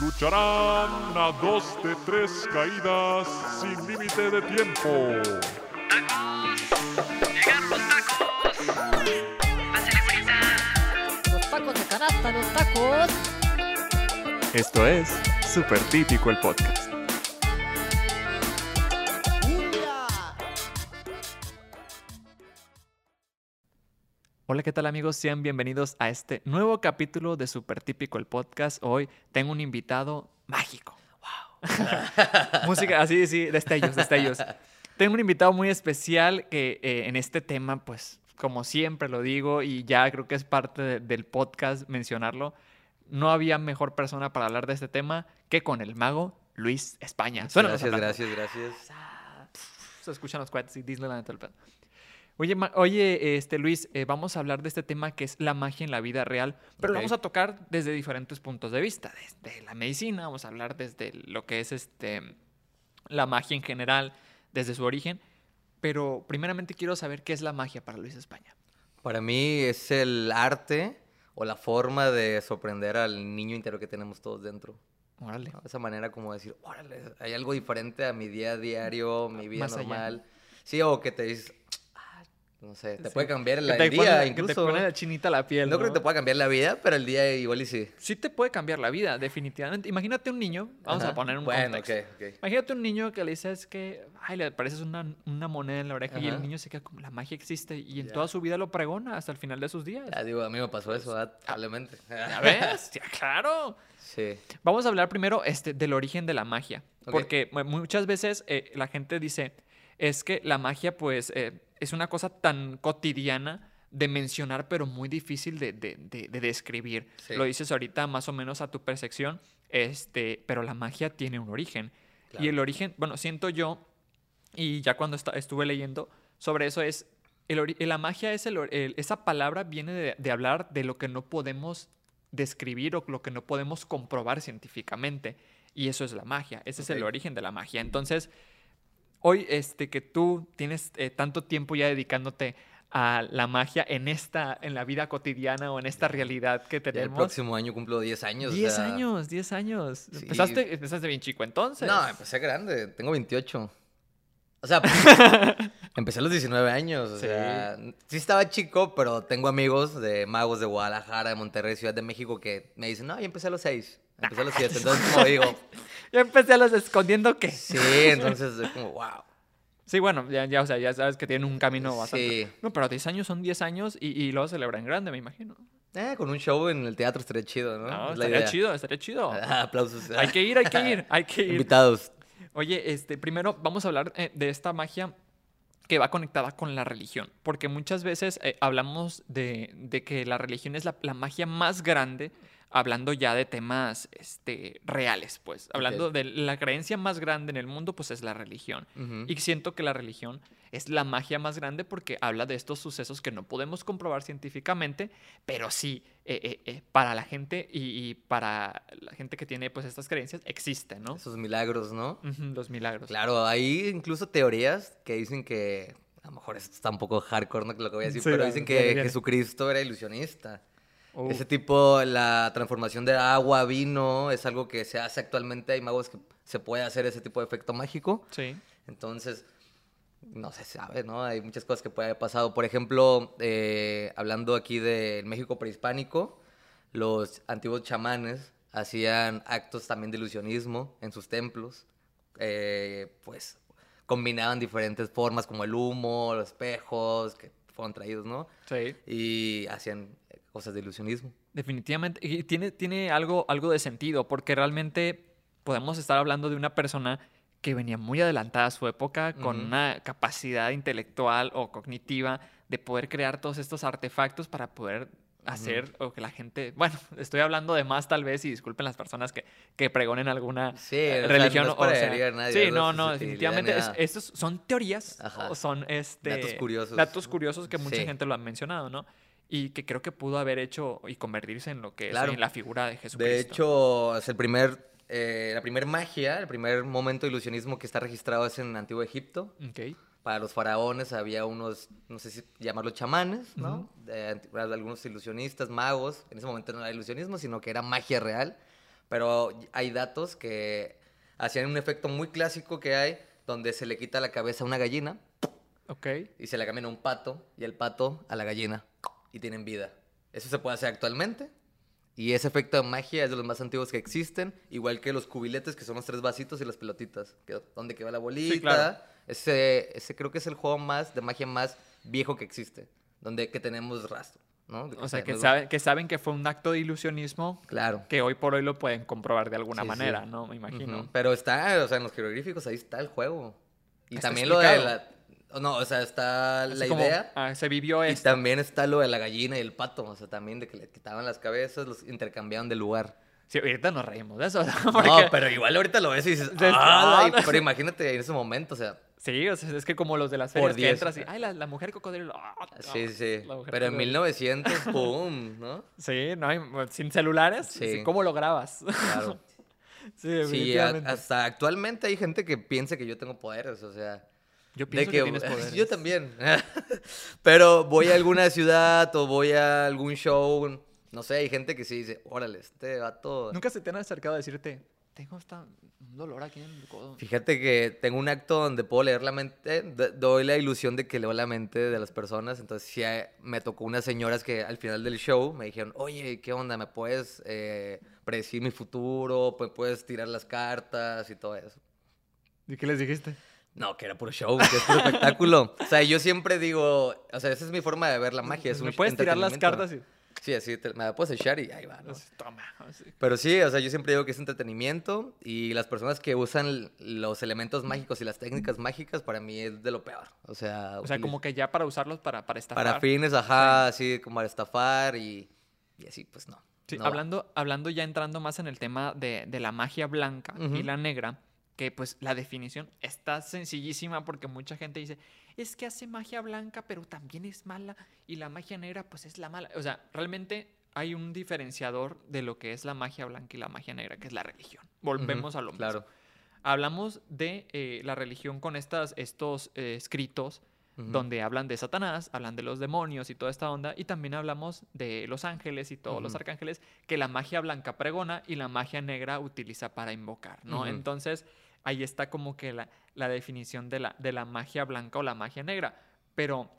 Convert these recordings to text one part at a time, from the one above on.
Lucharán a dos de tres caídas sin límite de tiempo. ¡Llegaron los tacos! ¡Pásale, bonita! Los tacos de canasta, los tacos. Esto es Super Típico el Podcast. Hola, ¿qué tal amigos? Sean bienvenidos a este nuevo capítulo de Super Típico el Podcast. Hoy tengo un invitado mágico. ¡Wow! Música, así, sí, destellos, destellos. Tengo un invitado muy especial que eh, en este tema, pues, como siempre lo digo y ya creo que es parte de- del podcast mencionarlo, no había mejor persona para hablar de este tema que con el mago Luis España. Suena Gracias, gracias, gracias. Ah, Se escuchan los cohetes y Disneyland el pedo. Oye, oye, este Luis, eh, vamos a hablar de este tema que es la magia en la vida real, pero lo vamos a tocar desde diferentes puntos de vista, desde la medicina, vamos a hablar desde lo que es este la magia en general, desde su origen, pero primeramente quiero saber qué es la magia para Luis España. Para mí es el arte o la forma de sorprender al niño interior que tenemos todos dentro. Órale. ¿no? Esa manera como decir, órale, hay algo diferente a mi día a diario, mi vida Más allá. normal. Sí, o que te dices, "Ah", no sé, te Sí. puede cambiar el, Que te el pone- día que te incluso. pone la chinita la piel. no creo que te pueda cambiar la vida, pero el día igual y sí. Sí te puede cambiar la vida, definitivamente. Imagínate un niño, vamos a poner un Bueno, contexto. ok, ok. Imagínate un niño que le dices que, ay, le pareces una, una moneda en la oreja y el niño se queda como, la magia existe y en toda su vida lo pregona hasta el final de sus días. Ya digo, a mí me pasó eso, ¿verdad? probablemente. ¿Ya ves? Ya, claro. Sí. Vamos a hablar primero este, del origen de la magia. Porque mu- muchas veces eh, la gente dice, es que la magia pues eh, es una cosa tan cotidiana de mencionar, pero muy difícil de, de- de- de describir. Sí. Lo dices ahorita más o menos a tu percepción, este, pero la magia tiene un origen. Y el origen, bueno, siento yo, y ya cuando estuve leyendo sobre eso, es, el la magia es el, el- esa palabra viene de, hablar de lo que no podemos describir o lo que no podemos comprobar científicamente. Y eso es la magia, ese es el origen de la magia. Entonces, hoy este, que tú tienes eh, tanto tiempo ya dedicándote a la magia en esta, en la vida cotidiana o en esta realidad que Ya el tenemos. próximo año cumplo 10 años. o 10 sea, años, 10 años. Sí. Empezaste, empezaste bien chico entonces. No, empecé grande, tengo 28. O sea, empecé a los 19 años, o Sí. sea, sí estaba chico, pero tengo amigos de magos de Guadalajara, de Monterrey, Ciudad de México, que me dicen, no, yo empecé a los 6, empecé a los 7, entonces como digo, Ya empecé a los escondiendo que. sí, entonces es como, wow. Sí, bueno, ya, ya, o sea, ya sabes que tienen un camino bastante. Sí. No, pero 10 años son 10 años y, y luego celebran grande, me imagino. Eh, con un show en el teatro estaría chido, ¿no? No, Es estaría chido, estaría chido. Ah, aplausos. hay que ir, hay que ir, hay que ir. Invitados. Oye, este, primero vamos a hablar eh, de esta magia que va conectada con la religión, porque muchas veces eh, hablamos de, de que la religión es la, la magia más grande, hablando ya de temas este, reales, pues, hablando de la creencia más grande en el mundo, pues es la religión. Y siento que la religión es la magia más grande porque habla de estos sucesos que no podemos comprobar científicamente, pero sí, eh, eh, eh, para la gente y, y para la gente que tiene pues estas creencias, existen, ¿no? Esos milagros, ¿no? Los milagros. Claro, hay incluso teorías que dicen que, a lo mejor esto está un poco hardcore, ¿no? Lo que voy a decir, Sí, pero dicen que. Jesucristo era ilusionista. Uh, Ese tipo, la transformación de agua a vino, es algo que se hace actualmente. Hay magos que se puede hacer ese tipo de efecto mágico. Sí. Entonces, no se sabe, ¿no? Hay muchas cosas que puede haber pasado. Por ejemplo, eh, hablando aquí del México prehispánico, los antiguos chamanes hacían actos también de ilusionismo en sus templos. Eh, pues combinaban diferentes formas como el humo, los espejos que fueron traídos, ¿no? Sí. Y hacían cosas de ilusionismo. Definitivamente. Y tiene, tiene algo, algo de sentido, porque realmente podemos estar hablando de una persona que venía muy adelantada a su época, con una capacidad intelectual o cognitiva de poder crear todos estos artefactos para poder hacer o que la gente, bueno, estoy hablando de más tal vez y disculpen las personas que, que pregonen alguna Sí, eh, o sea, religión no es o sea, a nadie, sí, no, no, definitivamente ni es- estos son teorías Ajá. o son este Datos curiosos. datos curiosos que mucha Sí. gente lo ha mencionado, ¿no? Y que creo que pudo haber hecho y convertirse en lo que Claro. es hoy la figura de Jesucristo. De hecho, es el primer, eh, la primera magia, el primer momento de ilusionismo que está registrado es en Antiguo Egipto. Ok. Para los faraones había unos, no sé si llamarlos chamanes, ¿no? De anti- algunos ilusionistas, magos. En ese momento no era ilusionismo, sino que era magia real Pero hay datos que hacían un efecto muy clásico que hay, donde se le quita la cabeza a una gallina Ok. y se le camina un pato y el pato a la gallina y tienen vida. Eso se puede hacer actualmente. Y ese efecto de magia es de los más antiguos que existen, igual que los cubiletes, que son los tres vasitos y las pelotitas, que donde queda la bolita. claro. ese, ese creo que es el juego más de magia más viejo que existe, donde que tenemos rastro, ¿no? O sea, que, sabe- que saben que fue un acto de ilusionismo Claro. que hoy por hoy lo pueden comprobar de alguna Sí, sí. manera, ¿no? Me imagino. Pero está, o sea, en los jeroglíficos ahí está el juego. Y Está también lo de la... No, o sea, está Así la como, idea. ah, se vivió Y esto. también está lo de la gallina y el pato, o sea, también de que le quitaban las cabezas, los intercambiaban de lugar. Sí, ahorita nos reímos de eso. No, porque- pero igual ahorita lo ves y dices, pero imagínate en ese momento, o sea, Sí, o sea, es que como los de las ferias que 10. entras y, ay, la, la mujer cocodrilo. ah, sí, sí. Pero en cocodrilo. 1900, ¡pum! ¿no? Sí, no hay, sin celulares. Sí. ¿Cómo lo grabas? Claro. sí, Sí, a- hasta actualmente hay gente que piensa que yo tengo poderes, o sea... Yo de pienso que, tienes poderes. Yo también. Pero voy a alguna ciudad o voy a algún show, no sé, hay gente que sí dice, órale, este vato... Nunca se te han acercado a decirte, tengo esta, un dolor aquí en el codo. Fíjate que tengo un acto donde puedo leer la mente, doy la ilusión de que leo la mente de las personas, entonces sí eh, me tocó unas señoras que al final del show me dijeron, oye, ¿qué onda? ¿Me puedes eh, predecir mi futuro? ¿Me puedes tirar las cartas y todo eso? ¿Y qué les dijiste? No, que era puro show, que es puro espectáculo. O sea, yo siempre digo, o sea, esa es mi forma de ver la magia. Es ¿Me un puedes tirar las cartas? Y... Sí, así, te- me la puedes echar y ahí va, Toma. así. Pero sí, o sea, yo siempre digo que es entretenimiento y las personas que usan los elementos mágicos y las técnicas mágicas para mí es de lo peor. O sea, O sea, como que ya para usarlos para, para estafar. para fines, ajá, así como para estafar y, y así, pues no. Sí, no va. hablando, hablando ya entrando más en el tema de, de la magia blanca y la negra, que pues la definición está sencillísima porque mucha gente dice, es que hace magia blanca pero también es mala y la magia negra pues es la mala. O sea, realmente hay un diferenciador de lo que es la magia blanca y la magia negra, que es la religión. Volvemos a lo mismo. Claro. Hablamos de eh, la religión con estas, estos eh, escritos donde hablan de Satanás, hablan de los demonios y toda esta onda, y también hablamos de los ángeles y todos los arcángeles que la magia blanca pregona y la magia negra utiliza para invocar, ¿no? Entonces, ahí está como que la, la definición de la, de la magia blanca o la magia negra, pero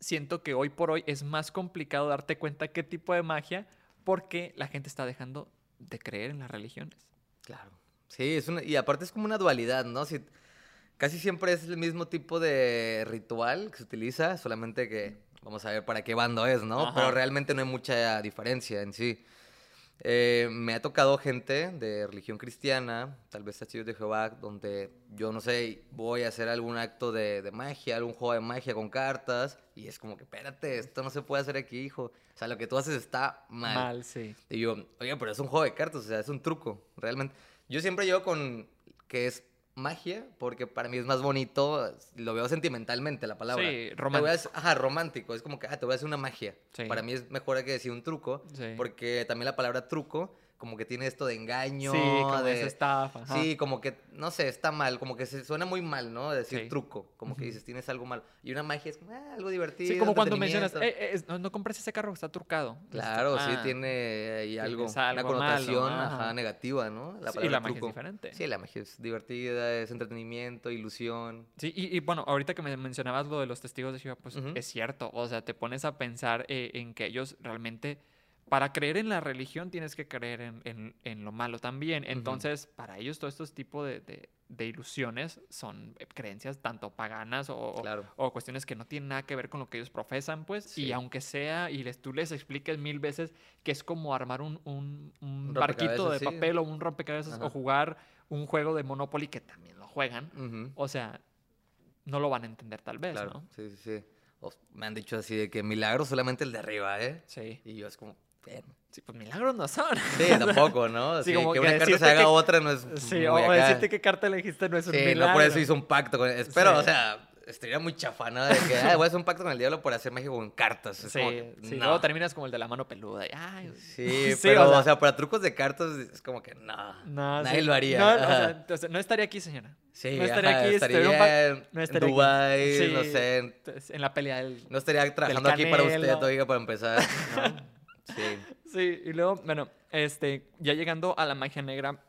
siento que hoy por hoy es más complicado darte cuenta qué tipo de magia porque la gente está dejando de creer en las religiones. Claro. Sí, es una, y aparte es como una dualidad, ¿no? Si, casi siempre es el mismo tipo de ritual que se utiliza, solamente que vamos a ver para qué bando es, ¿no? Ajá. Pero realmente no hay mucha diferencia en sí. Eh, me ha tocado gente de religión cristiana, tal vez testigos de Jehová, donde yo no sé, voy a hacer algún acto de, de magia, algún juego de magia con cartas, y es como que, espérate, esto no se puede hacer aquí, hijo. O sea, lo que tú haces está mal. Mal, sí. Y yo, oye, pero es un juego de cartas, o sea, es un truco, realmente. Yo siempre llevo con que es magia, porque para mí es más bonito, lo veo sentimentalmente la palabra. Sí, Te voy a romántico. hacer- ajá, romántico, es como que, ah, te voy a hacer una magia. Sí. Para mí es mejor que decir un truco, Sí. porque también la palabra truco, como que tiene esto de engaño, sí, como de... esa estafa. ajá. Sí, como que, no sé, está mal, como que se suena muy mal, ¿no? Decir Sí. truco, como que dices, tienes algo mal. Y una magia es como, ah, algo divertido. Sí, como cuando mencionas. "Eh, eh, no, no compres ese carro, está trucado. Claro, sí Ah, tiene ahí algo, una algo malo, connotación ajá. ajá, negativa, ¿no? sí, y la magia es diferente. Sí, la magia es divertida, es entretenimiento, ilusión. Sí, y, y bueno, ahorita que me mencionabas lo de los testigos de Jehová, pues es cierto. O sea, te pones a pensar eh, en que ellos realmente, para creer en la religión, tienes que creer en, en- en lo malo también. Entonces, para ellos, todos estos tipos de, de- de ilusiones son eh, creencias tanto paganas o, o- Claro. o cuestiones que no tienen nada que ver con lo que ellos profesan, pues. Sí. Y aunque sea, y les, tú les expliques mil veces que es como armar un, un- un Un barquito de sí. papel o un rompecabezas Ajá. o jugar un juego de Monopoly que también lo juegan. O sea, no lo van a entender tal vez, claro, ¿no? sí, sí, sí. O- me han dicho así de que milagro solamente el de arriba, ¿eh? Sí. Y yo es como. Sí, pues milagros no son. Sí, tampoco, ¿no? Sí, Sí, como que que una carta se haga que- otra no es Sí, o, o acá. decirte qué carta elegiste no es un Sí, milagro. no por eso hizo un pacto con Espero, Sí. o sea, estaría muy chafana de que, "Ah, voy a hacer un pacto con el diablo por hacer magia con cartas. Es Sí, que, sí. no. Luego terminas como el de la mano peluda. y, ay, Sí, Sí, pero, o sea- o sea, para trucos de cartas es como que no. no, nadie sí. lo haría. No, o sea, entonces, no estaría aquí, señora. sí, no estaría ajá, aquí, estaría estaría pa- en, no estaría. Dubái, no sé, en- la pelea del... no estaría trabajando aquí para usted, oiga, para empezar. Sí. Sí, y luego, bueno, este, ya llegando a la magia negra,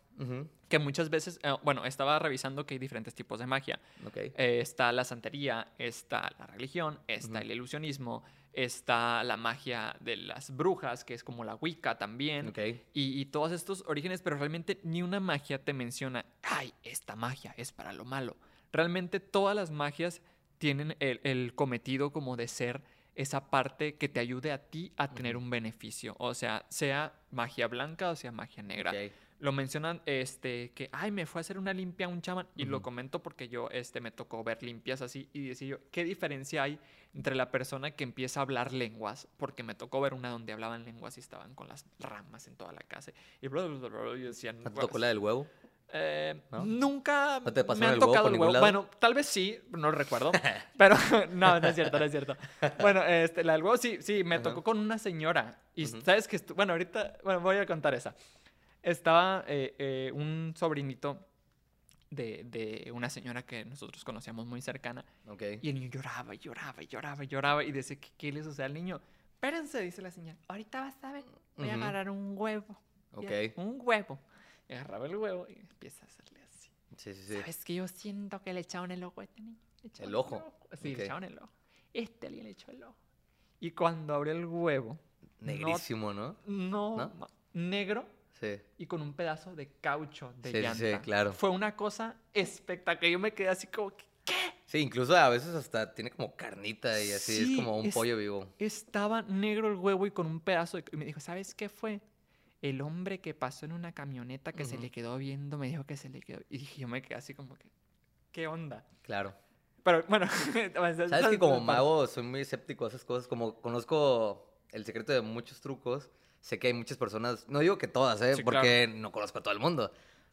que muchas veces, eh, bueno, estaba revisando que hay diferentes tipos de magia. Ok. Eh, está la santería, está la religión, está el ilusionismo, está la magia de las brujas, que es como la Wicca también. Ok. Y, y todos estos orígenes, pero realmente ni una magia te menciona, ay, esta magia es para lo malo. Realmente todas las magias tienen el, el cometido como de ser esa parte que te ayude a ti a tener un beneficio. O sea, sea magia blanca o sea magia negra. Lo mencionan este, que, ay, me fue a hacer una limpia un chamán. Y lo comento porque yo este, me tocó ver limpias así y decía yo, ¿qué diferencia hay entre la persona que empieza a hablar lenguas? Porque me tocó ver una donde hablaban lenguas y estaban con las ramas en toda la casa. Y, bla, bla, bla, bla, y decían, ¿No te tocó la del huevo? Eh, ¿No? Nunca ¿No te me han el tocado el huevo. lado? Bueno, tal vez sí, no lo recuerdo. pero no, no es cierto, no es cierto. Bueno, este, la del huevo sí, sí, me Ajá. tocó con una señora. Y Ujú. sabes que, bueno, ahorita, bueno, voy a contar esa. Estaba eh, eh, un sobrinito de, de una señora que nosotros conocíamos muy cercana. Ok. Y el niño lloraba lloraba lloraba lloraba. Y decía, ¿qué, qué le sucede al niño? Espérense, dice la señora. Ahorita vas a ver. Voy a Ujú. agarrar un huevo. Ok. a- Un huevo. Agarraba el huevo y empieza a hacerle así. Sí, sí, sí. ¿Sabes que yo siento que le echaron el ojo a este niño? Le ¿El ojo? Sí, le echaron el ojo. Este alguien le echó el ojo. Y cuando abrió el huevo, Negrísimo, ¿no? no, negro Sí. y con un pedazo de caucho de Sí, sí, llanta. sí, claro. Fue una cosa espectacular. Yo me quedé así como, que, ¿qué? Sí, incluso a veces hasta tiene como carnita y así, Sí, es como un es- pollo vivo. Estaba negro el huevo y con un pedazo de... Y me dijo, ¿sabes qué fue? El hombre que pasó en una camioneta que se le quedó viendo me dijo que se le quedó... Y dije, yo me quedé así como que, ¿qué onda? Claro. Pero bueno... Sabes que como mago soy muy escéptico a esas cosas, como conozco el secreto de muchos trucos, sé que hay muchas personas, no digo que todas, ¿eh? Sí, porque no conozco a todo el mundo,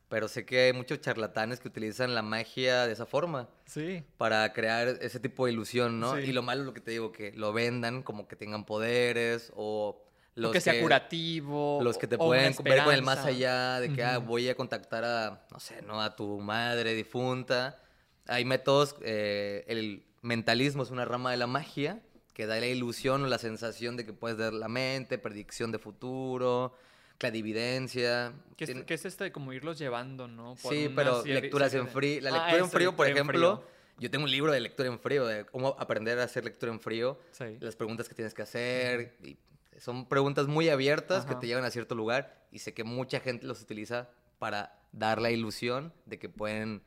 pero sé que hay muchos charlatanes que utilizan la magia de esa forma Sí. para crear ese tipo de ilusión, ¿no? Sí. Y lo malo es lo que te digo, que lo vendan como que tengan poderes o los que sea curativo. los que te o pueden ver con el más allá, de que ah, voy a contactar a, no sé, ¿no? A tu madre difunta. Hay métodos, eh, el mentalismo es una rama de la magia que da la ilusión o la sensación de que puedes ver la mente, predicción de futuro, clarividencia. Que es, que es este de como irlos llevando, ¿no? Por sí, pero serie- lecturas serie en frío. La Ah, lectura en frío, por ejemplo, frío. yo tengo un libro de lectura en frío, de cómo aprender a hacer lectura en frío, Sí. las preguntas que tienes que hacer. y son preguntas muy abiertas que te llevan a cierto lugar y sé que mucha gente los utiliza para dar la ilusión de que pueden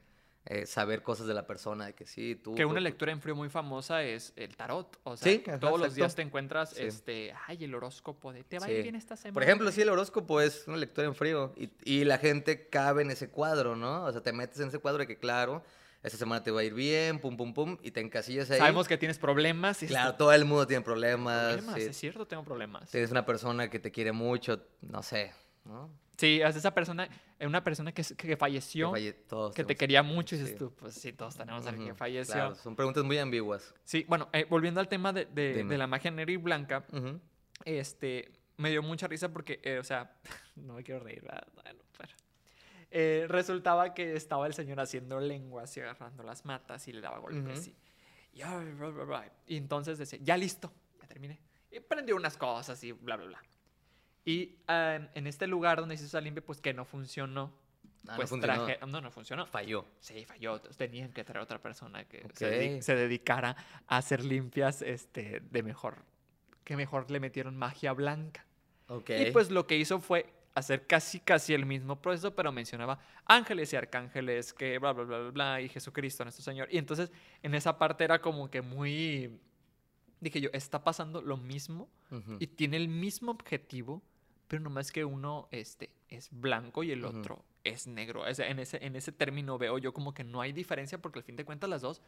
eh, saber cosas de la persona, de que sí, tú... Que tú- una tú- lectura en frío muy famosa es el tarot. O sea, Sí, todos los días te encuentras, Sí. este, ay, el horóscopo de te va a Sí. ir bien esta semana. Por ejemplo, sí, el horóscopo es una lectura en frío y, y la gente cabe en ese cuadro, ¿no? O sea, te metes en ese cuadro de que, claro, esta semana te va a ir bien, pum, pum, pum, y te encasillas ahí. Sabemos que tienes problemas. y Claro, dices, todo el mundo tiene problemas. problemas, sí. es cierto, tengo problemas. Tienes una persona que te quiere mucho, no sé, ¿no? Sí, es esa persona, eh, una persona que, que falleció, Que falle- todos que te quería mucho y dices sí. tú, pues sí, todos tenemos a alguien que falleció. claro, son preguntas muy ambiguas. Sí, bueno, eh, volviendo al tema de, de- la magia negra y blanca, este, me dio mucha risa porque, eh, o sea, no me quiero reír, ¿verdad? Bueno, pero, eh, resultaba que estaba el señor haciendo lenguas y agarrando las matas y le daba golpes. Ujú. y, y, bla. Y entonces decía, ya listo, ya terminé. Y prendió unas cosas y bla, bla, bla. Y ah, en este lugar donde se hizo esa limpia, pues que no funcionó. Ah, no pues funcionó. traje, no, no funcionó. Falló. Sí, falló. Tenían que traer otra persona que Ok. se, dedi- se dedicara a hacer limpias este, de mejor. Que mejor le metieron magia blanca. Ok. Y pues lo que hizo fue hacer casi casi el mismo proceso, pero mencionaba ángeles y arcángeles, que bla, bla, bla, bla, bla, y Jesucristo, nuestro Señor. Y entonces en esa parte era como que muy... Dije yo, está pasando lo mismo Ujú. y tiene el mismo objetivo, pero nomás que uno este, es blanco y el Ujú. otro es negro. O sea, en, ese, en ese término veo yo como que no hay diferencia porque al fin de cuentas las dos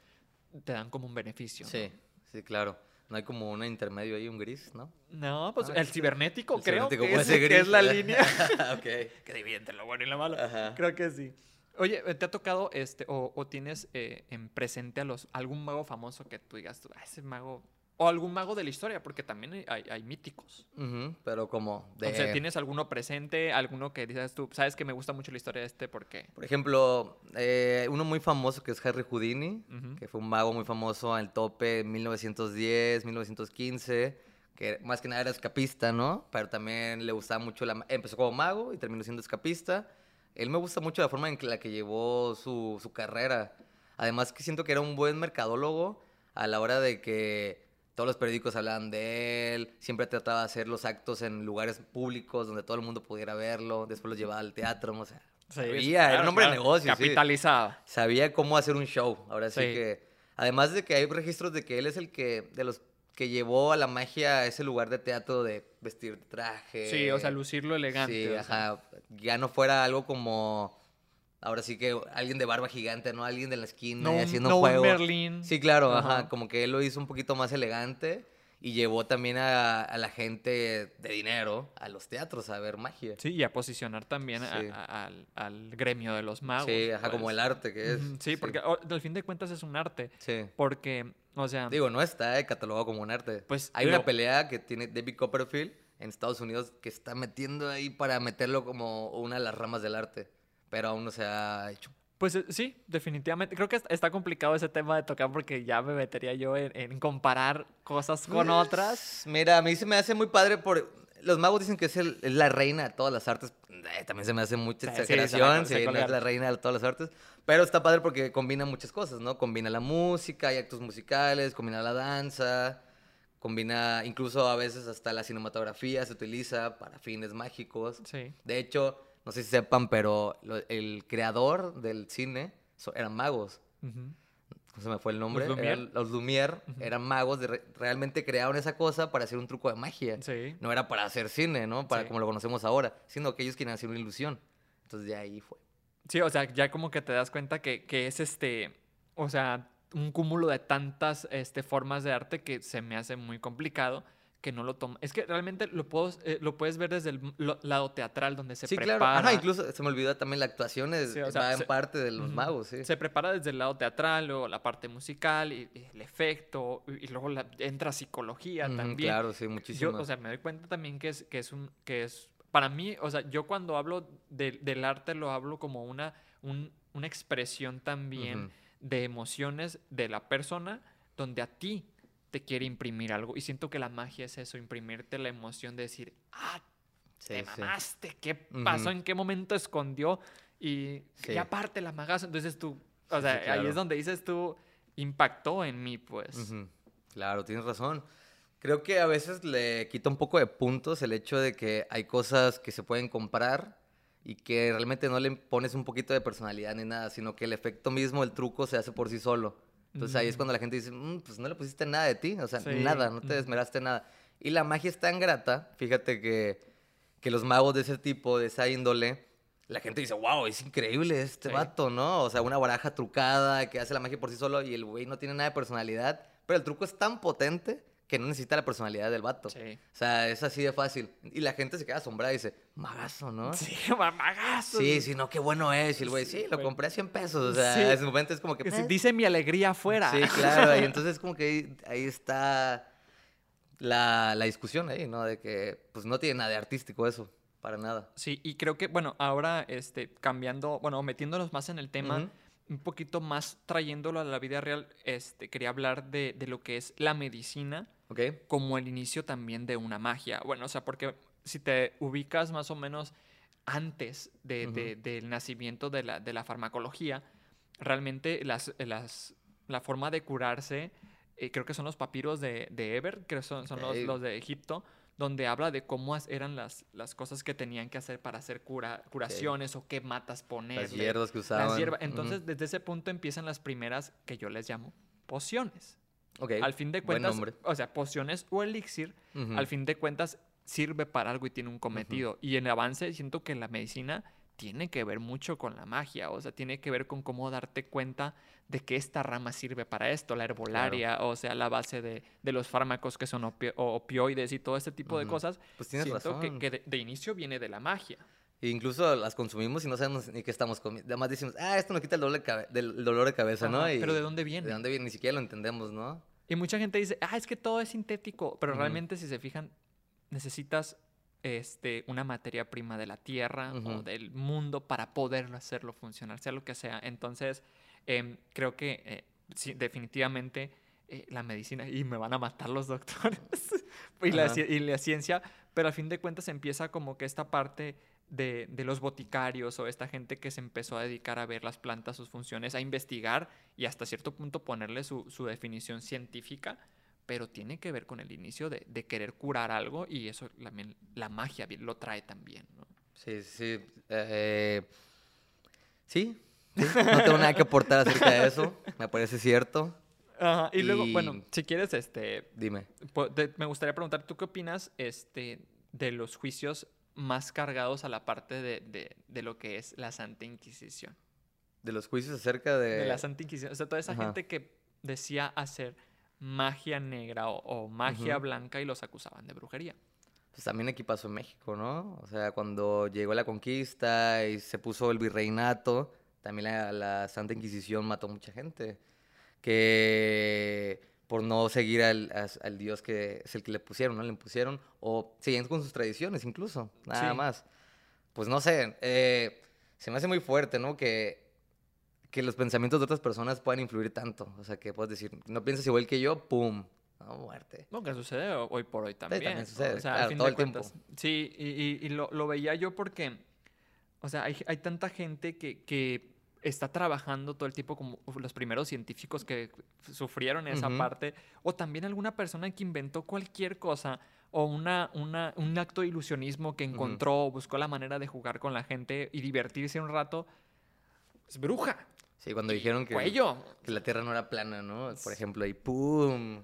te dan como un beneficio. ¿no? Sí, sí, claro. No hay como un intermedio ahí, un gris, ¿no? No, pues Ah, el cibernético El creo cibernético que, es, ser que gris, es la línea ok. que divide entre lo bueno y lo malo. Ajá. Creo que sí. Oye, ¿te ha tocado este o, o tienes eh, en presente a los algún mago famoso que tú digas, tú, "Ah, ese mago o algún mago de la historia, porque también hay, hay- míticos. Ujú, Pero como de... O sea, ¿tienes alguno presente, alguno que dices tú, sabes que me gusta mucho la historia de este porque Por ejemplo, eh, uno muy famoso que es Harry Houdini, Ujú. que fue un mago muy famoso al tope en 1910, 1915, que más que nada era escapista, ¿no? Pero también le gustaba mucho la... Empezó como mago y terminó siendo escapista. Él me gusta mucho la forma en la que llevó su, su carrera. Además que siento que era un buen mercadólogo a la hora de que todos los periódicos hablaban de él, siempre trataba de hacer los actos en lugares públicos donde todo el mundo pudiera verlo, después los llevaba al teatro, o sea, sabía, era un hombre de negocios, sí. Capitalizaba. Sabía cómo hacer un show. Ahora sí, Sí. que. Además de que hay registros de que él es el que. de los que llevó a la magia a ese lugar de teatro de vestir traje. Sí, o sea, lucirlo elegante. Sí, o sea. ajá. Ya no fuera algo como. Ahora sí que alguien de barba gigante, ¿no? Alguien de la esquina No haciendo no un un juego. Merlín. Sí, claro, ajá. Ajá. Como que él lo hizo un poquito más elegante y llevó también a, a la gente de dinero a los teatros a ver magia. Sí, y a posicionar también a- Sí. a- al, al gremio de los magos. Sí, ajá, como pues. el arte que es. Sí, porque oh, al fin de cuentas es un arte. Sí. Porque, o sea, Digo, no está eh, catalogado como un arte. Pues, Hay una pelea que tiene David Copperfield en Estados Unidos que está metiendo ahí para meterlo como una de las ramas del arte. Pero aún no se ha hecho. pues eh, sí, definitivamente. Creo que es- está complicado ese tema de tocar porque ya me metería yo en, en comparar cosas con Pues, otras. Mira, a mí se me hace muy padre por... Los magos dicen que es, el- es la reina de todas las artes. Eh, también se me hace mucha Sí, exageración. sí, no es la reina de todas las artes. Pero está padre porque combina muchas cosas, ¿no? Combina la música, hay actos musicales, combina la danza, combina incluso a veces hasta la cinematografía se utiliza para fines mágicos. Sí. De hecho, no sé si sepan, pero lo- el creador del cine so- eran magos. ¿Cómo se me fue el nombre? ¿Los Lumière? Eran- los Lumière Ujú. eran magos, de re- realmente crearon esa cosa para hacer un truco de magia. Sí. No era para hacer cine, ¿no? Para Sí. como lo conocemos ahora, sino que ellos querían hacer una ilusión. Entonces de ahí fue. Sí, o sea, ya como que te das cuenta que, que es este, o sea, un cúmulo de tantas este, formas de arte que se me hace muy complicado que no lo toma. Es que realmente lo, puedo, eh, lo puedes ver desde el lo- lado teatral donde se sí, prepara. claro. Ajá, incluso se me olvidó también la actuación, es, Sí, o sea, va en se- parte de los magos, sí. Se prepara desde el lado teatral, luego la parte musical y, y el efecto, y, y luego la- entra psicología también. Claro, sí, muchísimo. Yo, o sea, me doy cuenta también que es, que es un, que es, para mí, o sea, yo cuando hablo de- del arte lo hablo como una, un- una expresión también de emociones de la persona donde a ti te quiere imprimir algo. Y siento que la magia es eso, imprimirte la emoción de decir, ah, Sí, te sí. mamaste, ¿qué pasó? Ujú. ¿En qué momento escondió? Y, Sí. y aparte la magazo. Entonces tú, o Sí, sea, sí, ahí claro. es donde dices tú, impactó en mí, pues. Ujú. Claro, tienes razón. Creo que a veces le quita un poco de puntos el hecho de que hay cosas que se pueden comprar y que realmente no le pones un poquito de personalidad ni nada, sino que el efecto mismo, el truco, se hace por sí solo. Entonces ahí es Mm. cuando la gente dice, "Mm, pues no le pusiste nada de ti, o sea, Sí, nada, no te ujú. desmeraste nada. Y la magia es tan grata, fíjate que, que los magos de ese tipo, de esa índole, la gente dice, wow, es increíble este Sí. vato, ¿no? O sea, una baraja trucada que hace la magia por sí solo y el güey no tiene nada de personalidad, pero el truco es tan potente que no necesita la personalidad del vato. Sí. O sea, es así de fácil. Y la gente se queda asombrada y dice, magazo, ¿no? Sí, mamagazo. Sí, sí, no, qué bueno es. Y el güey, sí, lo compré a 100 pesos. O sea, Sí. en ese momento es como que... "Eh". dice mi alegría afuera. Sí, claro. Y entonces como que ahí, ahí está la, la discusión ahí, ¿no? De que pues no tiene nada de artístico eso, para nada. Sí, y creo que, bueno, ahora este, cambiando, bueno, metiéndonos más en el tema, Ujú. Un poquito más trayéndolo a la vida real, este, quería hablar de, de lo que es la medicina como el inicio también de una magia. Bueno, o sea, porque si te ubicas más o menos antes de- del nacimiento de la, de la farmacología, realmente las, las, la forma de curarse, eh, creo que son los papiros de, de Eber, que son, son los de Egipto, donde habla de cómo eran las, las cosas que tenían que hacer para hacer cura, curaciones o qué matas poner. Las hierbas que usaban. Entonces, desde ese punto empiezan las primeras que yo les llamo pociones. Ok. Al fin de cuentas, o sea, pociones o elixir, al fin de cuentas sirve para algo y tiene un cometido. Y en el avance siento que la medicina tiene que ver mucho con la magia, o sea, tiene que ver con cómo darte cuenta de que esta rama sirve para esto, la herbolaria, o sea, la base de, de los fármacos que son opi- o- opioides y todo este tipo de cosas. Pues tienes siento razón. que de, de inicio viene de la magia. E incluso las consumimos y no sabemos ni qué estamos comiendo. Además decimos, ah, esto no quita el dolor de, del dolor de cabeza, ¿no? Y pero ¿de dónde viene? ¿De dónde viene? Ni siquiera lo entendemos, ¿no? Y mucha gente dice, ah, es que todo es sintético, pero realmente si se fijan, necesitas este, una materia prima de la tierra o del mundo para poderlo hacerlo funcionar, sea lo que sea. Entonces, em, creo que eh, sí, definitivamente eh, la medicina y me van a matar los doctores y, la, y ciencia, pero al fin de cuentas empieza como que esta parte de, de los boticarios o esta gente que se empezó a dedicar a ver las plantas, sus funciones, a investigar y hasta cierto punto ponerle su, su definición científica, pero tiene que ver con el inicio de, de querer curar algo y eso también la magia lo trae también. ¿no? Sí, sí. eh, sí, sí, No tengo nada que aportar acerca de eso. Me parece cierto. Ajá, y luego, bueno, si quieres, este, Dime. te- me gustaría preguntar, ¿tú qué opinas este, de los juicios más cargados a la parte de, de- de lo que es la Santa Inquisición? De los juicios acerca de. De la Santa Inquisición. O sea, toda esa Ajá. gente que decía hacer magia negra o, o magia blanca y los acusaban de brujería. Pues también aquí pasó en México, ¿no? O sea, cuando llegó la conquista y se puso el virreinato, también la, la Santa Inquisición mató a mucha gente. Que por no seguir al, Dios que es el que le pusieron, ¿no? Le impusieron. O seguían con sus tradiciones incluso, nada Sí. más. Pues no sé, eh, se me hace muy fuerte, ¿no? Que, que los pensamientos de otras personas puedan influir tanto. O sea, que puedes decir, no piensas igual que yo, ¡pum! No, muerte. Lo que sucede ho- hoy por hoy también. también ¿no? sucede, O sea, claro, al fin todo de el tiempo. cuentas. Sí, y, y- y lo, lo veía yo porque, o sea, hay, hay tanta gente que, que está trabajando todo el tiempo como los primeros científicos que sufrieron esa Ujú. parte, o también alguna persona que inventó cualquier cosa, o una, una, un acto de ilusionismo que encontró, buscó la manera de jugar con la gente y divertirse un rato. Es bruja. Sí, cuando dijeron que... Cuello. que la Tierra no era plana, ¿no? Por ejemplo, ahí ¡pum!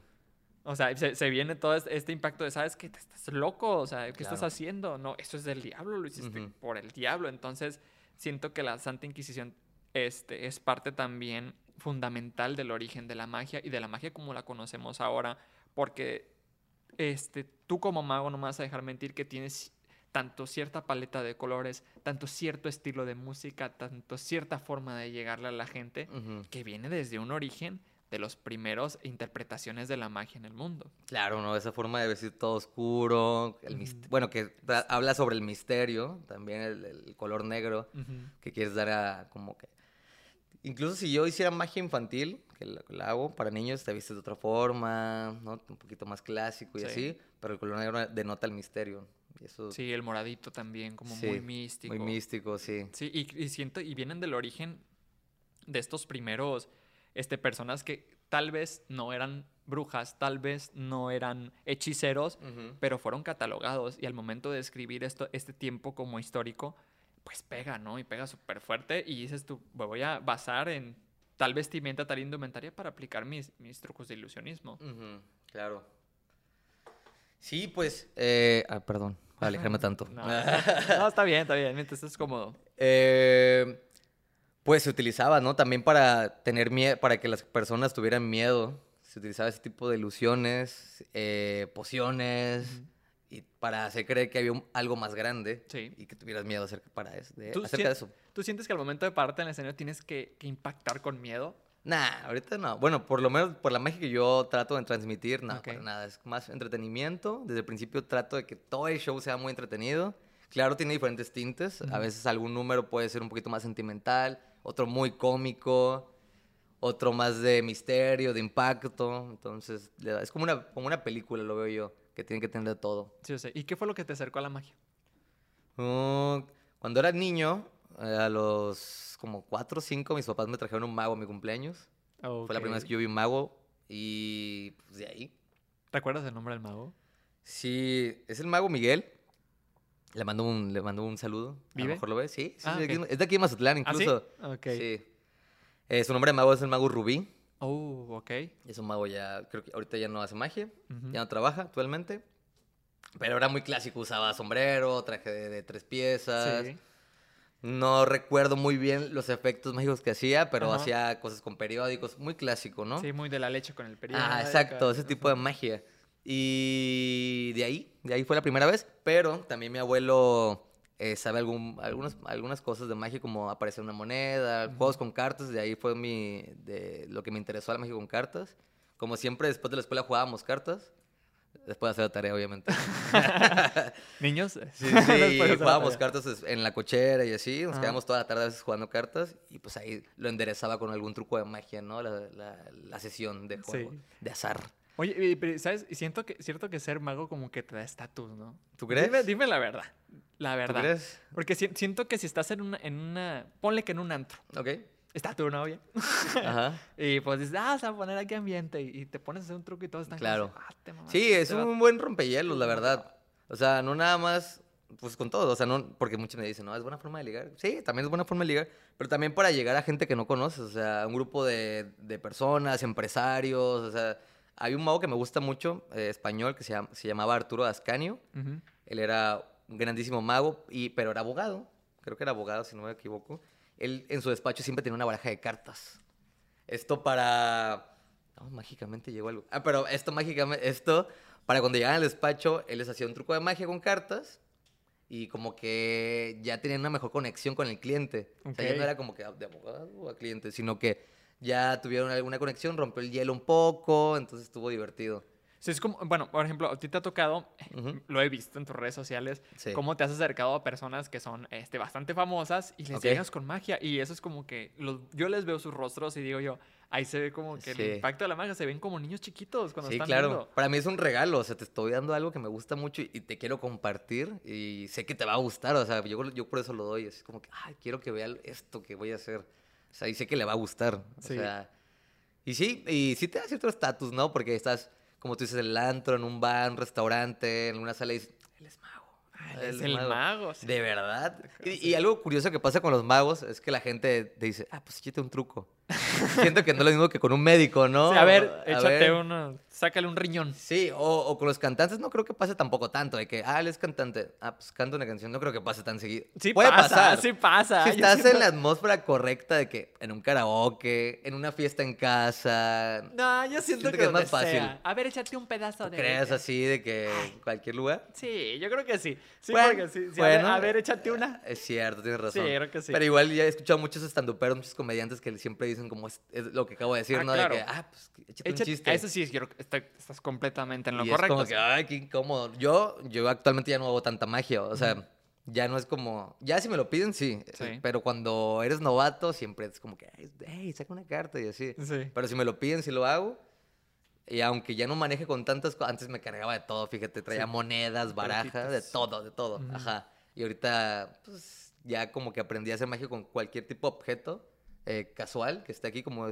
O sea, se, se viene todo este, impacto de, ¿sabes qué? Te estás loco, o sea, ¿qué estás haciendo? No, eso es del diablo, lo hiciste por el diablo. Entonces, siento que la Santa Inquisición este, es parte también fundamental del origen de la magia y de la magia como la conocemos ahora, porque este, tú como mago no me vas a dejar mentir que tienes tanto cierta paleta de colores, tanto cierto estilo de música, tanto cierta forma de llegarle a la gente, Ujú. que viene desde un origen de los primeros interpretaciones de la magia en el mundo. Claro, ¿no? Esa forma de vestir todo oscuro, el bueno, que habla sobre el misterio, también el, el color negro que quieres dar a como que... Incluso si yo hiciera magia infantil, que la, la hago para niños, te vistes de otra forma, ¿no? Un poquito más clásico y Sí. así, pero el color negro denota el misterio. Eso Sí, el moradito también, como sí, muy místico. Muy místico, sí. Sí, y, y siento, y vienen del origen de estos primeros este, personas que tal vez no eran brujas, tal vez no eran hechiceros, pero fueron catalogados. Y al momento de escribir esto, este tiempo como histórico, pues pega, ¿no? Y pega súper fuerte. Y dices tú, me voy a basar en tal vestimenta, tal indumentaria para aplicar mis, mis trucos de ilusionismo. Claro. Sí, pues... eh, ah, perdón, para alejarme tanto. No, no, está bien, está bien, mientras estés cómodo. Eh, pues se utilizaba, ¿no? También para tener miedo, para que las personas tuvieran miedo. Se utilizaba ese tipo de ilusiones, eh, pociones, y para hacer creer que había un- algo más grande Sí. y que tuvieras miedo acerca, para eso, de, ¿Tú, acerca de sien- eso. ¿Tú sientes que al momento de pararte en el escenario tienes que, que impactar con miedo? Nah, ahorita no. Bueno, por lo menos por la magia que yo trato de transmitir, no, Ok. para nada. Es más entretenimiento. Desde el principio trato de que todo el show sea muy entretenido. Claro, tiene diferentes tintes. A veces algún número puede ser un poquito más sentimental, otro muy cómico, otro más de misterio, de impacto. Entonces, es como una, como una película, lo veo yo, que tiene que tener de todo. Sí, o sea, ¿Y qué fue lo que te acercó a la magia? Uh, cuando era niño, eh, a los como 4 o 5, mis papás me trajeron un mago a mi cumpleaños. Fue la primera vez que yo vi un mago y pues de ahí. ¿Te acuerdas el nombre del mago? Sí, es el mago Miguel. Le mando un, le mando un saludo. A ¿Vive? lo mejor lo ves, sí. sí, Ah, sí, ok. Es de aquí de Mazatlán ¿Ah, sí? incluso. Sí. Eh, su nombre de mago es el mago Rubí. Oh, ok. Es un mago ya, creo que ahorita ya no hace magia. Ya no trabaja actualmente. Pero era muy clásico, usaba sombrero, traje de, de tres piezas. Sí. No recuerdo muy bien los efectos mágicos que hacía, pero Ajá. hacía cosas con periódicos, muy clásico, ¿no? Sí, muy de la leche con el periódico. Ah, exacto, ese tipo de magia. Y de ahí, de ahí fue la primera vez, pero también mi abuelo eh, sabe algún, algunas, algunas cosas de magia, como aparecer una moneda, juegos con cartas, de ahí fue mi, de lo que me interesó la magia con cartas. Como siempre, después de la escuela jugábamos cartas, Después de hacer la tarea, obviamente. Niños. Sí, sí, jugábamos cartas en la cochera y así. Nos Ajá. quedamos toda la tarde a veces jugando cartas y pues ahí lo enderezaba con algún truco de magia, ¿no? La, la- la sesión de juego, Sí. de azar. Oye, pero, ¿sabes? Siento que, cierto que ser mago como que te da estatus, ¿no? ¿Tú crees? Dime, dime la verdad. La ¿Tú verdad. crees? Porque si- siento que si estás en una, en una. Ponle que en un antro. Ok. Está tu novia. Ajá. Y pues dices, ah, se va a poner aquí ambiente. Y, te pones a hacer un truco y todos están como Claro. así, "Ah, te Sí, es te un buen rompehielos, la verdad. O sea, no nada más, pues con todo. O sea, no, porque muchos me dicen, no, es buena forma de ligar. Sí, también es buena forma de ligar, pero también para llegar a gente que no conoces. O sea, un grupo de, de personas, empresarios. O sea, hay un mago que me gusta mucho, eh, español, que se, llama- se llamaba Arturo Ascanio. Ujú. Él era un grandísimo mago, y, pero era abogado. Creo que era abogado, si no me equivoco. Él en su despacho siempre tenía una baraja de cartas. Esto para... No, mágicamente llegó algo. Ah, pero esto mágicamente... Esto, para cuando llegaban al despacho, él les hacía un truco de magia con cartas. Y como que ya tenían una mejor conexión con el cliente. O sea, ya no era como que de abogado a cliente, sino que ya tuvieron alguna conexión, rompió el hielo un poco, entonces estuvo divertido. Sí, es como, bueno, por ejemplo, a ti te ha tocado, lo he visto en tus redes sociales, Sí. cómo te has acercado a personas que son este, bastante famosas y les Ok. llegas con magia. Y eso es como que los, yo les veo sus rostros y digo yo, ahí se ve como que Sí. el impacto de la magia, se ven como niños chiquitos cuando Sí, están claro. viendo. Para mí es un regalo, o sea, te estoy dando algo que me gusta mucho y y te quiero compartir y sé que te va a gustar, o sea, yo, yo por eso lo doy, es como que, ay, quiero que vea esto que voy a hacer, o sea, y sé que le va a gustar, o Sí. sea, y sí, y sí te da cierto estatus, ¿no? Porque estás, como tú dices, el antro, en un bar, un restaurante, en una sala y dices, él es mago. Ah, él es el mago. sí. De verdad. Y, y algo curioso que pasa con los magos es que la gente te dice, ah, pues échate un truco. Siento que no es lo mismo que con un médico, ¿no? Sí, a ver, A échate ver. uno, sácale un riñón. Sí, o, o con los cantantes no creo que pase tampoco tanto, de que, ah, él es cantante, ah, pues canta una canción, no creo que pase tan seguido. Sí Puede pasa, pasar. sí pasa. Si estás siento- en la atmósfera correcta de que en un karaoke, en una fiesta en casa, No, yo siento, Siento que, que es más fácil. sea. A ver, échate un pedazo de... ¿crees así de que en cualquier lugar? Sí, yo creo que sí. Sí, Bueno, porque sí. sí, a ver- bueno, a ver, échate una. Es cierto, tienes razón. creo que sí. Pero igual ya he escuchado muchos estanduperos, muchos comediantes que siempre dicen como es, es lo que acabo de decir, Ah, ¿no? claro. De que, ah, pues échate, Échate- un chiste. Eso sí, quiero, está- estás completamente en lo y correcto. es como que, ay, qué incómodo. Yo, yo actualmente ya no hago tanta magia, o sea, ya no es como, ya si me lo piden, sí, Sí. eh, pero cuando eres novato siempre es como que, hey, saca una carta y así. Sí. Pero si me lo piden, sí lo hago. Y aunque ya no maneje con tantas cosas, antes me cargaba de todo, fíjate, traía Sí. monedas, barajas, de todo, de todo. Ujú. Ajá. Y ahorita, pues, ya como que aprendí a hacer magia con cualquier tipo de objeto eh, casual que esté aquí como...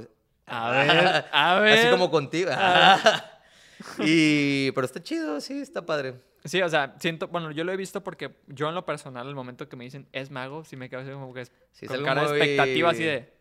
A ver, a ver. Así como contigo. Ah. y... Pero está chido, sí, está padre. Sí, o sea, siento, bueno, yo lo he visto porque yo en lo personal, el momento que me dicen es mago, sí me quedo así como que es Sí, es con algo cara de expectativa así de,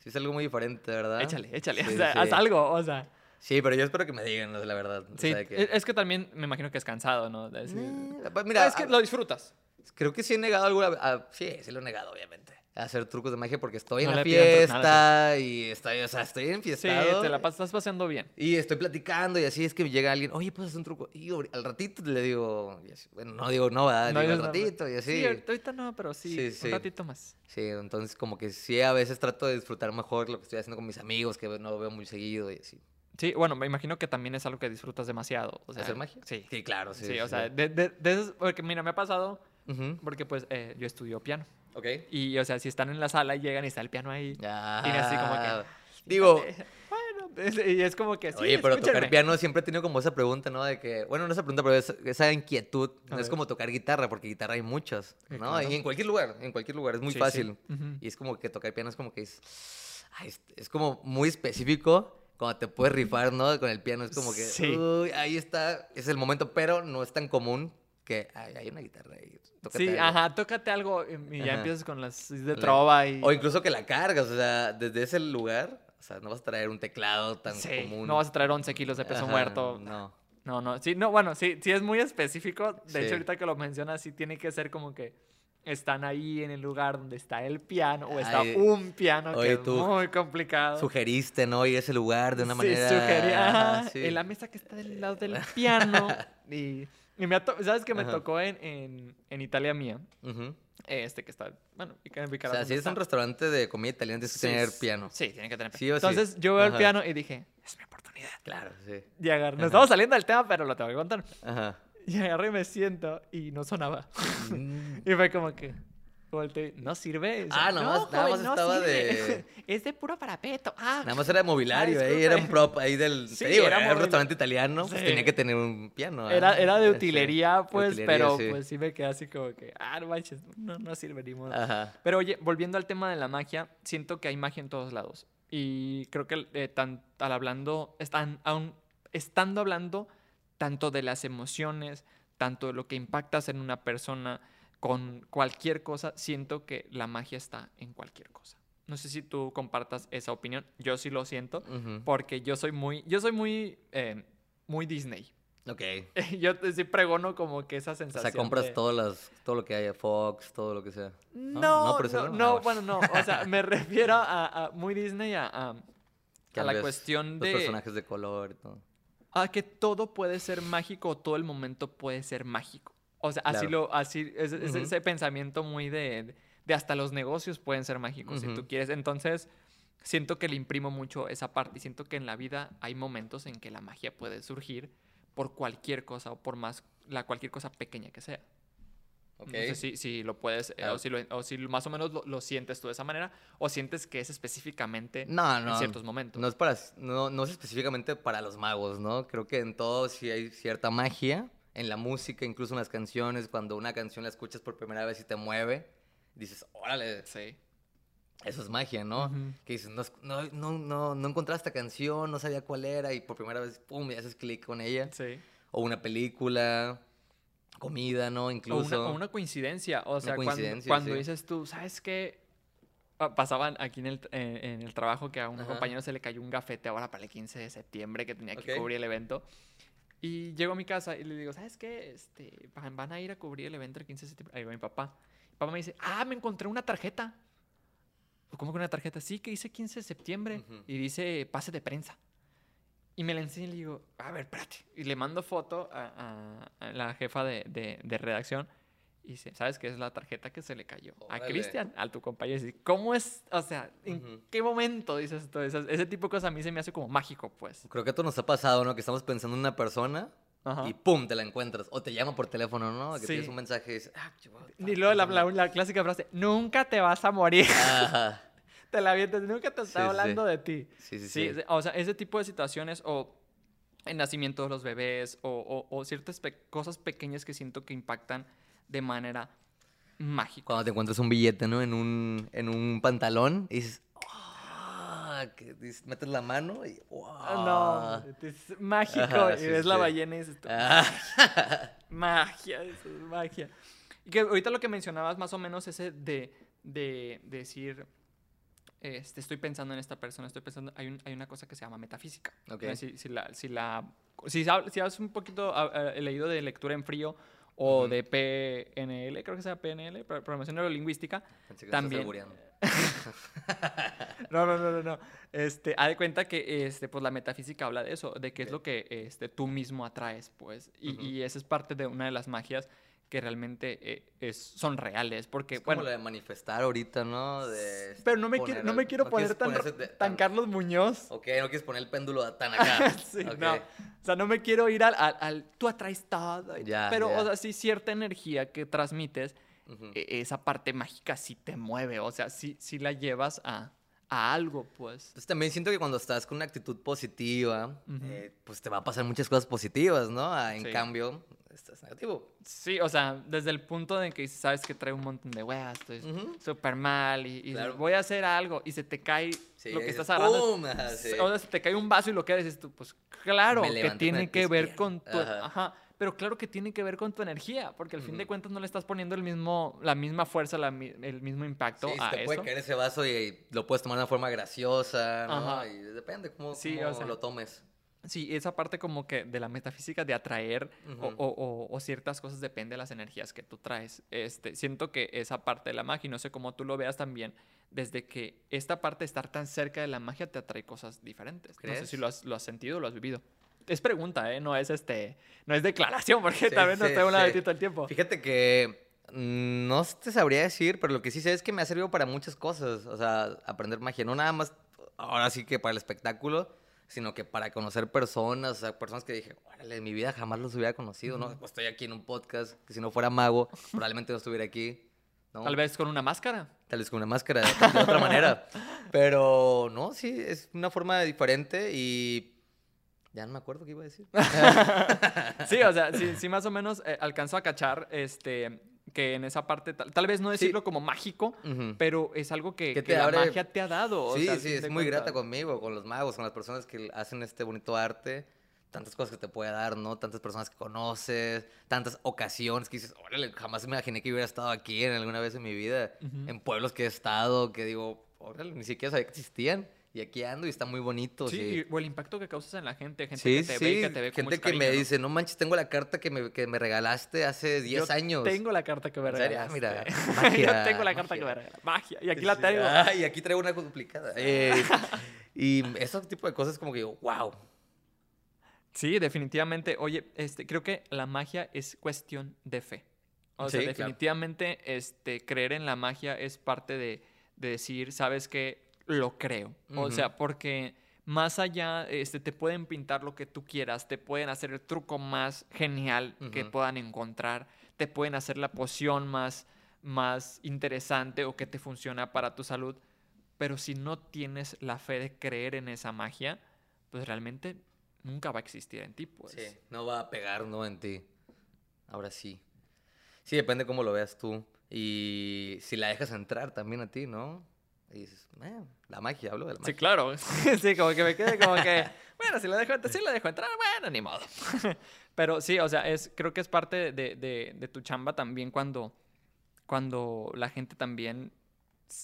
Sí, es algo muy diferente, ¿verdad? échale, échale, Sí, o sea, sí. haz algo, o sea. Sí, pero yo espero que me digan la verdad. o Sí, sea, que- es- que también me imagino que es cansado, ¿no? De decir- Eh, pues Mira, Mira, es que a- lo disfrutas. creo que sí he negado alguna vez. ah, sí, sí lo he negado, obviamente. Hacer trucos de magia porque estoy No en la fiesta nada, y estoy, o sea, estoy Sí, enfiestado. te la estás paseando bien. Y estoy platicando y así es que llega alguien, oye, pues hacer un truco. Y al ratito le digo, así, bueno, no digo no, ¿verdad? No digo al ratito y así. Sí, ahorita no, pero sí, Sí, sí. un ratito más. Sí, entonces como que sí, a veces trato de disfrutar mejor lo que estoy haciendo con mis amigos, que no veo muy seguido y así. Sí, bueno, me imagino que también es algo que disfrutas demasiado. O sea, ¿Hacer magia? Sí. Sí, claro, sí. Sí, o sí. sea, de, de- de esos- porque mira, me ha pasado, Ujú, porque pues eh, yo estudio piano. Ok. Y, o sea, si están en la sala y llegan y está el piano ahí. Ya. Y así como que, Digo, Bueno, es- y es como que sí, Oye, pero tocar piano siempre he tenido como esa pregunta, ¿no? De que, bueno, no esa pregunta, pero esa, esa inquietud. A No es ver. como tocar guitarra, porque guitarra hay muchas, ¿no? claro. Y en cualquier lugar, en cualquier lugar, es muy Sí, sí. fácil. Ujú. Y es como que tocar piano es como que es, ay, es, es como muy específico cuando te puedes rifar, ¿no? Con el piano es como que, Sí. uy, ahí está, es el momento, pero no es tan común que ay, hay una guitarra ahí. Tócate Sí, algo". ajá, tócate algo y y ya Ajá. empiezas con las de trova y... O incluso que la cargas, o sea, desde ese lugar, o sea, no vas a traer un teclado tan Sí, común. no vas a traer 11 kilos de peso Ajá, muerto. No. No, no, sí, no, bueno, sí, sí es muy específico. De Sí. hecho, ahorita que lo mencionas, sí tiene que ser como que están ahí en el lugar donde está el piano o está Ay, un piano oye, que tú es muy complicado. Sugeriste, ¿no? A ese lugar de una Sí, manera. sugerí, ajá, ajá, sí. en la mesa que está del lado del piano. y, y me ¿sabes que me Ajá. tocó en, en, en Italia mía? Este que está, bueno, en O sea, si es un restaurante de comida italiana, tienes que Sí, tener piano. Sí, tiene que tener Sí o sí. Entonces yo veo el piano y dije, es mi oportunidad. Claro, sí. Y agarré, nos estamos saliendo del tema, pero lo tengo que contar. Ajá. Y agarré y me siento y no sonaba. Mm. y fue como que, no sirve. Ah, nada más- nada más estaba sirve. es de puro parapeto. Ah, Nada más era mobiliario Ah, ahí, era un prop ahí del... Sí, digo, era era, un restaurante italiano, pues Sí. tenía que tener un piano. Era, era de utilería, pues, utilería, pero sí. pues sí me quedé así como que, ah, no manches, no, no sirve ni modo. Ajá. Pero oye, volviendo al tema de la magia, siento que hay magia en todos lados. Y creo que eh, tan, al hablando, están, aún, estando hablando tanto de las emociones, tanto de lo que impactas en una persona, con cualquier cosa, siento que la magia está en cualquier cosa. No sé si tú compartas esa opinión, yo sí lo siento, porque yo soy muy, yo soy muy, eh, muy Disney. Ok. Yo te- sí pregono como que esa O sensación. sea, compras de- todas las, todo lo que haya, Fox, todo lo que sea. No, ¿No no, Ah, bueno, no. O sea, me refiero a, a muy Disney a, a- a la cuestión Los de personajes de color y todo. a que todo puede ser mágico o todo el momento puede ser mágico. O sea, así Claro. lo, así, es, ese pensamiento muy de, de hasta los negocios pueden ser mágicos si tú quieres. Entonces, siento que le imprimo mucho esa parte y siento que en la vida hay momentos en que la magia puede surgir por cualquier cosa o por más la cualquier cosa pequeña que sea. Ok. No sé si, si lo puedes, eh, o, si lo- o si más o menos lo, lo sientes tú de esa manera, o sientes que es específicamente No, en no. ciertos momentos. No es, para, no, no es específicamente para los magos, ¿no? Creo que en todo sí hay cierta magia. En la música, incluso en las canciones, cuando una canción la escuchas por primera vez y te mueve, dices, órale, Sí. eso es magia, ¿no? Ujú. Que dices, no, no, no, no, no encontraba esta canción, no sabía cuál era, y por primera vez, pum, y haces clic con ella. Sí. O una película, comida, ¿no? O Incluso. una, o una coincidencia. O sea, cuando, coincidencia, cuando sí. dices tú, ¿sabes qué? Pa- Pasaban aquí en el, eh, en el trabajo que a un Ajá. compañero se le cayó un gafete ahora para el 15 de septiembre que tenía que Ok. cubrir el evento. Y llego a mi casa y le digo, ¿sabes qué? Este, van, a ir a cubrir el evento el 15 de septiembre. Ahí va mi papá. Mi papá me dice, ah, me encontré una tarjeta. ¿Cómo que una tarjeta? Sí, que dice 15 de septiembre Ujú. y dice pase de prensa. Y me la enseña y le digo, a ver, espérate. Y le mando foto a, a- a la jefa de, de- de redacción. Y dice, ¿sabes qué es la tarjeta que se le cayó? A Órale. Cristian, a tu compañero. Y dice, ¿cómo es? O sea, ¿en Ujú. qué momento dices todo eso? Ese tipo de cosas a mí se me hace como mágico, pues. Creo que a todos nos ha pasado, ¿no? Que estamos pensando en una persona Ajá. y pum, te la encuentras. O te llama por teléfono, ¿no? Que Sí. tienes un mensaje y dices, ah, Y luego la, la- la clásica frase, nunca te vas a morir. Ajá. te la avientas, nunca te Sí, está sí, hablando de ti. Sí, sí, Sí, sí. o sea, ese tipo de situaciones o el nacimiento de los bebés o, o- o ciertas pe- cosas pequeñas que siento que impactan de manera mágica. Cuando te encuentras un billete, ¿no? En un, en un pantalón y dices, ah, que dices- metes la mano y wow. Ah, No, es mágico. Ajá, y sí, ves la sí. ballena y dices, Ah. magia, eso es magia. Y que ahorita lo que mencionabas más o menos ese de, de, de decir, este, estoy pensando en esta persona, estoy pensando, hay, un- hay una cosa que se llama metafísica. Ok. No sé Si, si la, si, la, si, si has un poquito ah, ah, leído de lectura en frío o de PNL, creo que sea PNL, Pro- Programación Neurolingüística, Pensé que También. No, no, no, no, no. Este, haz de cuenta que este, pues, la metafísica habla de eso, de qué es lo que este, tú mismo atraes, pues. Y, y esa es parte de una de las magias que realmente eh, es, son reales, porque, Es como bueno... de manifestar ahorita, ¿no? De Pero no me, quiero, no me quiero no poner tan, de- tan Carlos Muñoz. Ok, no quieres poner el péndulo tan acá. Sí, Ok. no. O sea, no me quiero ir al, al, al- tú atraes todo. pero, o sea, sí, cierta energía que transmites, e- esa parte mágica sí te mueve. O sea, sí, sí la llevas a, a algo, pues. Entonces también siento que cuando estás con una actitud positiva, eh, pues te va a pasar muchas cosas positivas, ¿no? Ah, en Sí. cambio, estás negativo. Sí, o sea, desde el punto de que sabes que trae un montón de weas, estoy Ujú. súper mal y, y Claro. voy a hacer algo y se te cae Sí, lo que estás agarrando. ¡pum! Ajá, sí. O sea, se te cae un vaso y lo que dices tú, pues claro que tiene que ver con tu... Ajá. Ajá. Pero claro que tiene que ver con tu energía, porque al fin de cuentas no le estás poniendo el mismo, la misma fuerza, la el mismo impacto Sí, a te eso. puede caer ese vaso y lo puedes tomar de una forma graciosa. Y depende cómo, cómo o sea, lo tomes. Sí, esa parte como que de la metafísica de atraer o- Ujú. o, o- o ciertas cosas depende de las energías que tú traes. Este, siento que esa parte de la magia, y no sé cómo tú lo veas también, desde que esta parte de estar tan cerca de la magia te atrae cosas diferentes. No sé ¿Crees? si lo has, lo has sentido o lo has vivido. Es pregunta, ¿eh? No es, este, no es declaración, porque Sí, también no sí, estoy hablando de sí. ti todo el tiempo. Fíjate que No te sabría decir, pero lo que sí sé es que me ha servido para muchas cosas. O sea, aprender magia. No nada más, ahora sí que para el espectáculo, sino que para conocer personas. O sea, personas que dije, órale, en mi vida jamás los hubiera conocido, ¿no? Pues estoy aquí en un podcast, que si no fuera mago, probablemente no estuviera aquí. ¿no? Tal vez con una máscara. Tal vez con una máscara, de otra manera. Pero no, sí, es una forma diferente y ya no me acuerdo qué iba a decir. Sí, o sea, sí, sí más o menos eh, alcanzo a cachar este, que en esa parte, tal, tal vez no decirlo como mágico, pero es algo que, Que que te la magia te ha dado. o Sí, sea, sí, es muy grata conmigo, con los magos, con las personas que hacen este bonito arte. Tantas cosas que te puede dar, ¿no? Tantas personas que conoces, tantas ocasiones que dices, órale, jamás me imaginé que hubiera estado aquí en alguna vez en mi vida. En pueblos que he estado, que digo, órale, ni siquiera sabía que existían. Y aquí ando y está muy bonito. Sí, sí. y- o el impacto que causas en la gente, gente Sí, que te sí, ve que te ve con gente mucho que me dice, no manches, tengo la carta que me, que me regalaste hace 10 Yo años. Tengo la carta que me. Ah, regalaste. mira, Yo magia, tengo la carta que me regalaste. Magia. Y aquí la tengo. ah, y aquí traigo una duplicada. Eh, y ese tipo de cosas como que digo, wow. Sí, definitivamente. Oye, este, creo que la magia es cuestión de fe. O sea, claro. definitivamente este, creer en la magia es parte de, de decir, sabes que lo creo. O sea, porque más allá, este, te pueden pintar lo que tú quieras, te pueden hacer el truco más genial que puedan encontrar, te pueden hacer la poción más, más interesante o que te funciona para tu salud. Pero si no tienes la fe de creer en esa magia, pues realmente nunca va a existir en ti, pues. Sí, no va a pegar, ¿no? En ti. Ahora sí. Sí, depende cómo lo veas tú. Y si la dejas entrar también a ti, ¿no? Y dices, "Eh, la magia, hablo de la Sí, magia. claro. sí, como que me quede como que, bueno, si la dejo, sí la dejo entrar, bueno, ni modo. Pero sí, o sea, es, creo que es parte de, de- de tu chamba también cuando, cuando la gente también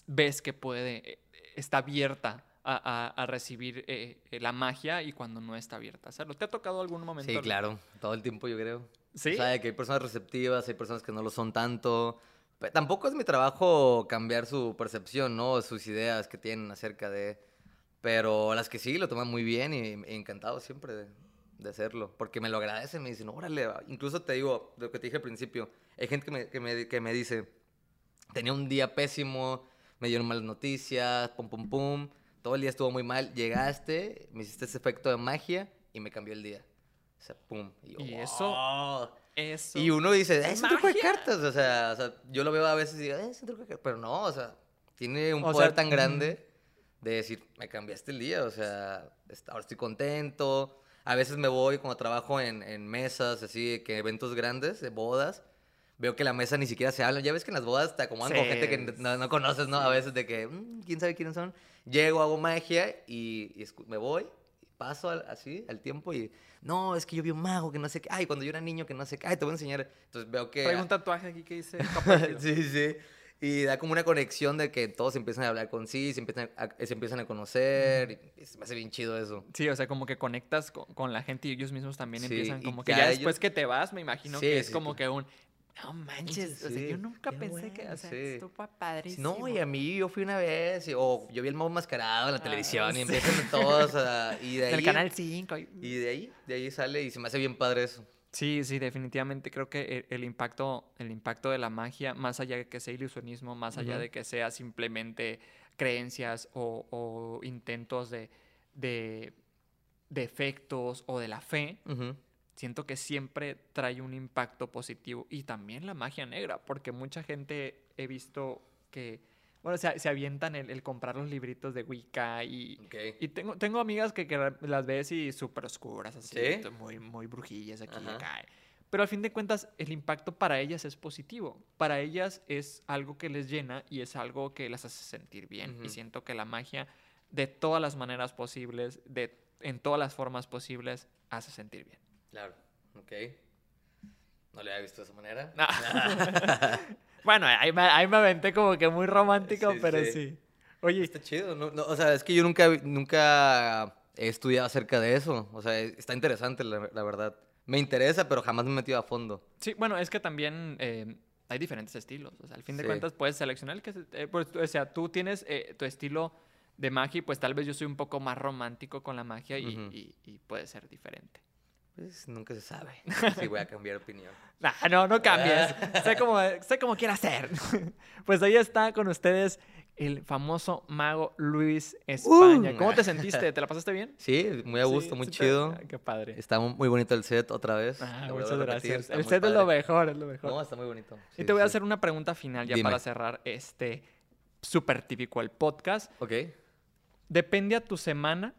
ves que puede, eh, está abierta a, a- a recibir eh, eh, la magia y cuando no está abierta a hacerlo. ¿Te ha tocado algún momento? Sí, claro. Todo el tiempo, yo creo. ¿Sí? O sea, que hay personas receptivas, hay personas que no lo son tanto. Tampoco es mi trabajo cambiar su percepción, ¿no? Sus ideas que tienen acerca de... Pero las que sí lo toman muy bien y, y encantado siempre de, de hacerlo. Porque me lo agradecen, me dicen, órale, va". incluso te digo, lo que te dije al principio, hay gente que me, que me, que me dice, tenía un día pésimo, me dieron malas noticias, pum, pum, pum, todo el día estuvo muy mal, llegaste, me hiciste ese efecto de magia y me cambió el día. O sea, pum. Y, yo, Y. Eso. Y uno dice, es un truco de cartas. O sea, o sea, yo lo veo a veces y digo, "Eh, es un truco de cartas. Pero no, o sea, tiene un O poder sea, tan grande de decir, me cambiaste el día. O sea, ahora estoy contento. A veces me voy como trabajo en, en mesas, así, que eventos grandes, de bodas. Veo que la mesa ni siquiera se habla. Ya ves que en las bodas te acomodan con Sí, gente que no, no conoces, ¿no? A veces de que, "Mm, ¿quién sabe quiénes son? Llego, hago magia y, y me voy, paso al- así al tiempo y, no, es que yo vi un mago que no sé qué. Ay, cuando yo era niño que no sé qué. Ay, te voy a enseñar. Entonces veo que... Trae un tatuaje aquí que dice sí, sí. Y da como una conexión de que todos empiezan a hablar con sí, se empiezan a, se empiezan a conocer. Y se me hace bien chido eso. Sí, o sea, como que conectas con, con la gente y ellos mismos también Sí, empiezan como que ya ellos- después que te vas, me imagino Sí, que es sí, como que un, no manches, o sea, yo nunca pensé que, o sea, sí. fue padrísimo. No, y a mí yo fui una vez, y- o yo vi el mago mascarado en la Ah, televisión, sí. y empiezan todos a... Y de ahí... Del Canal 5. y- Y de ahí, de ahí sale, y se me hace bien padre eso. Sí, sí, definitivamente creo que el, el impacto, el impacto de la magia, más allá de que sea ilusionismo, más allá de que sea simplemente creencias o, o intentos de, de, de efectos o de la fe. Siento que siempre trae un impacto positivo. Y también la magia negra, porque mucha gente he visto que, bueno, se, se avientan el, el comprar los libritos de Wicca y... Y tengo, tengo amigas que, que las ves y súper oscuras, así, ¿Sí? muy, muy brujillas aquí y acá. Pero al fin de cuentas, el impacto para ellas es positivo. Para ellas es algo que les llena y es algo que las hace sentir bien. Y Ujú. siento que la magia, de todas las maneras posibles, de, en todas las formas posibles, hace sentir bien. Claro, ok. No le había visto de esa manera. bueno, ahí me, ahí me aventé como que muy romántico, Sí, pero sí. sí. Oye, Está chido, ¿no? No, o sea, es que yo nunca, nunca he estudiado acerca de eso. O sea, está interesante, la, la verdad. Me interesa, pero jamás me he metido a fondo. Sí, bueno, es que también eh, hay diferentes estilos. O sea, al fin de Sí. cuentas puedes seleccionar el que... eh, pues, o sea, tú tienes eh, tu estilo de magia y pues tal vez yo soy un poco más romántico con la magia y, Ujú. y- y puede ser diferente. Pues nunca se sabe si voy a cambiar opinión. Nah, no, no cambies. sé cómo, sé cómo quiera ser. pues ahí está con ustedes el famoso mago Luis España. Uh. ¿Cómo te sentiste? ¿Te la pasaste bien? Sí, muy a gusto, Sí, muy sí chido. ah, Qué padre. Está mu- muy bonito el set otra vez. Ah, muchas gracias. El set es lo mejor, es lo mejor. No, está muy bonito. y te voy a hacer una pregunta final ya Dime. para cerrar este súper típico el podcast. Ok. Depende a tu semana.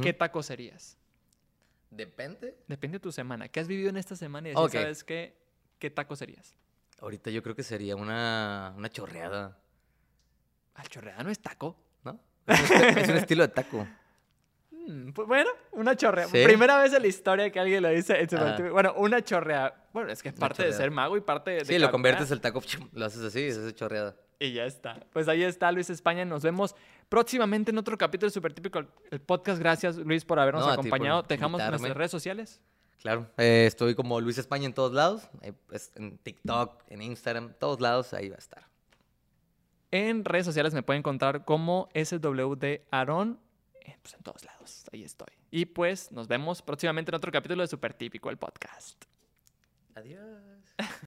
¿qué taco serías? Depende. Depende de tu semana. ¿Qué has vivido en esta semana? Y así Ok. sabes qué, qué taco serías. Ahorita yo creo que sería una, una chorreada, Al chorreada no es taco. ¿no? Es un, esti- es un estilo de taco. Mm, pues bueno, una chorrea. ¿Sí? Primera vez en la historia que alguien lo dice. Bueno, una chorrea. Bueno, es que es parte de chorreada. ser mago y parte de. Sí, lo conviertes el taco, lo haces así, es chorreada. Y ya está. Pues ahí está Luis España. Nos vemos próximamente en otro capítulo de Super Típico, el- podcast. Gracias, Luis, por habernos No, acompañado. Te dejamos invitarme. nuestras redes sociales. Claro. Eh, estoy como Luis España en todos lados. pues, en TikTok, en Instagram, todos lados, ahí va a estar. En redes sociales me pueden encontrar como SWD Aaron. eh, Pues en todos lados. Ahí estoy. Y pues nos vemos próximamente en otro capítulo de Super Típico, el podcast. Adiós.